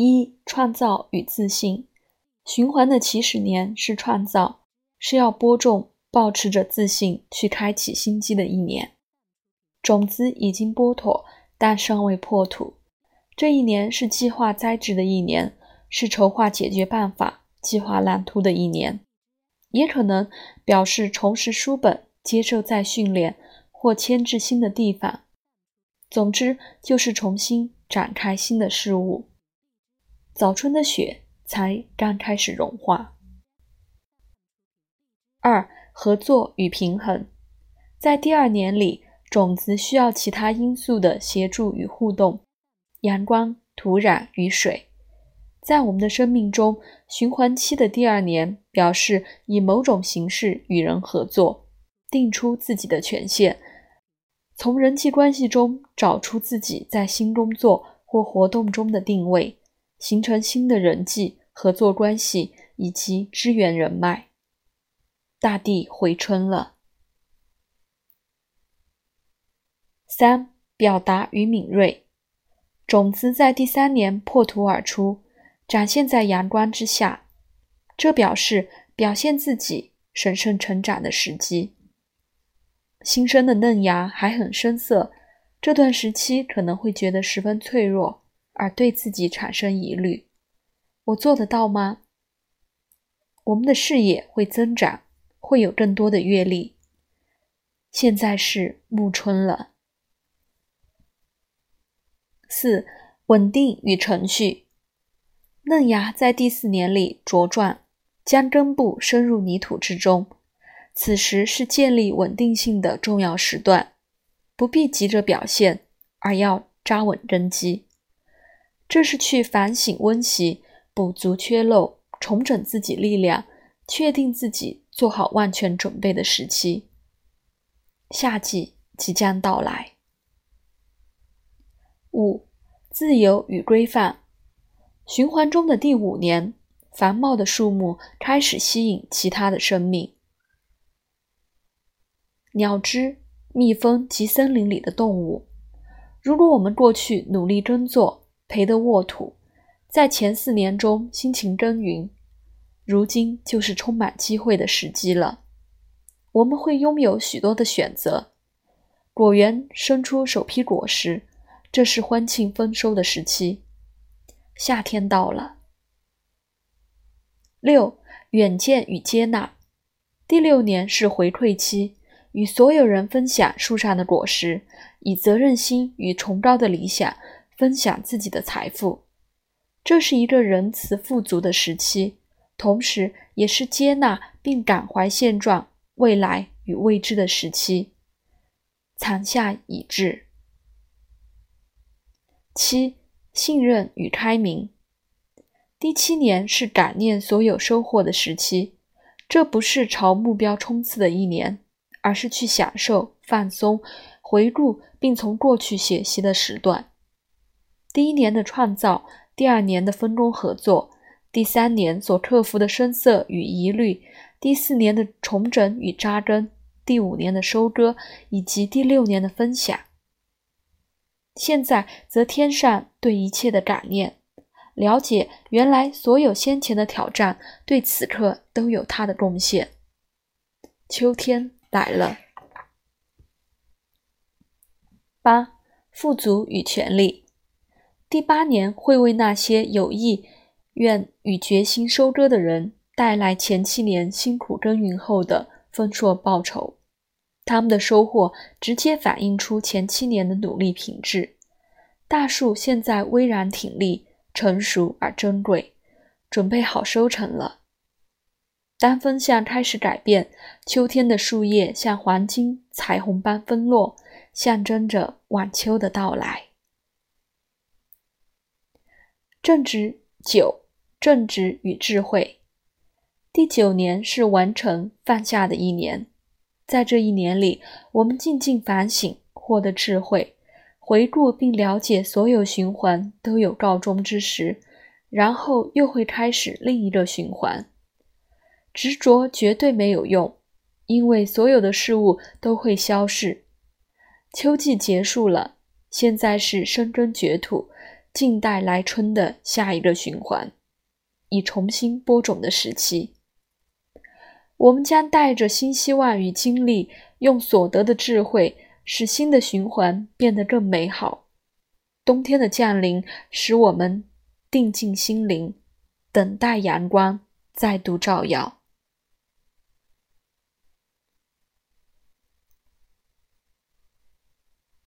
一、创造与自信。循环的起始年是创造，是要播种，保持着自信去开启新机的一年。种子已经播妥，但尚未破土。这一年是计划栽植的一年，是筹划解决办法、计划蓝图的一年，也可能表示重拾书本、接受再训练或迁至新的地方。总之，就是重新展开新的事物。早春的雪才刚开始融化。二、合作与平衡，在第二年里，种子需要其他因素的协助与互动，阳光、土壤与水。在我们的生命中，循环期的第二年表示以某种形式与人合作，定出自己的权限。从人际关系中找出自己在新工作或活动中的定位，形成新的人际合作关系以及支援人脉。大地回春了。三、表达与敏锐，种子在第三年破土而出，展现在阳光之下，这表示表现自己、神圣成长的时机。新生的嫩芽还很生涩，这段时期可能会觉得十分脆弱，而对自己产生疑虑：我做得到吗？我们的视野会增长，会有更多的阅历。现在是暮春了。四、稳定与程序，嫩芽在第四年里茁壮，将根部深入泥土之中。此时是建立稳定性的重要时段，不必急着表现，而要扎稳根基。这是去反省温习、补足缺漏、重整自己力量、确定自己做好万全准备的时期。夏季即将到来。五、自由与规范。循环中的第五年，繁茂的树木开始吸引其他的生命。鸟只、蜜蜂及森林里的动物。如果我们过去努力耕作，培得沃土，在前四年中辛勤耕耘，如今就是充满机会的时机了。我们会拥有许多的选择，果园生出首批果实，这是欢庆丰收的时期。夏天到了。六、远见与接纳。第六年是回馈期。与所有人分享树上的果实，以责任心与崇高的理想分享自己的财富。这是一个仁慈富足的时期，同时也是接纳并感怀现状、未来与未知的时期。残夏已至。七、信任与开明。第七年是感念所有收获的时期，这不是朝目标冲刺的一年。而是去享受、放松、回顾，并从过去学习的时段。第一年的创造，第二年的分工合作，第三年所克服的声色与疑虑，第四年的重整与扎根，第五年的收割，以及第六年的分享。现在则添上对一切的感念，了解原来所有先前的挑战对此刻都有它的贡献。秋天。来了。八、富足与权力。第八年会为那些有意愿与决心收割的人带来前七年辛苦耕耘后的丰硕报酬。他们的收获直接反映出前七年的努力品质。大树现在巍然挺立，成熟而珍贵，准备好收成了。当风向开始改变，秋天的树叶像黄金彩虹般纷落，象征着晚秋的到来。正直九，正直与智慧。第九年是完成放下的一年，在这一年里，我们静静反省，获得智慧，回顾并了解所有循环都有告终之时，然后又会开始另一个循环。执着绝对没有用，因为所有的事物都会消逝。秋季结束了，现在是深耕掘土，静待来春的下一个循环，以重新播种的时期。我们将带着新希望与精力，用所得的智慧，使新的循环变得更美好。冬天的降临，使我们定静心灵，等待阳光再度照耀。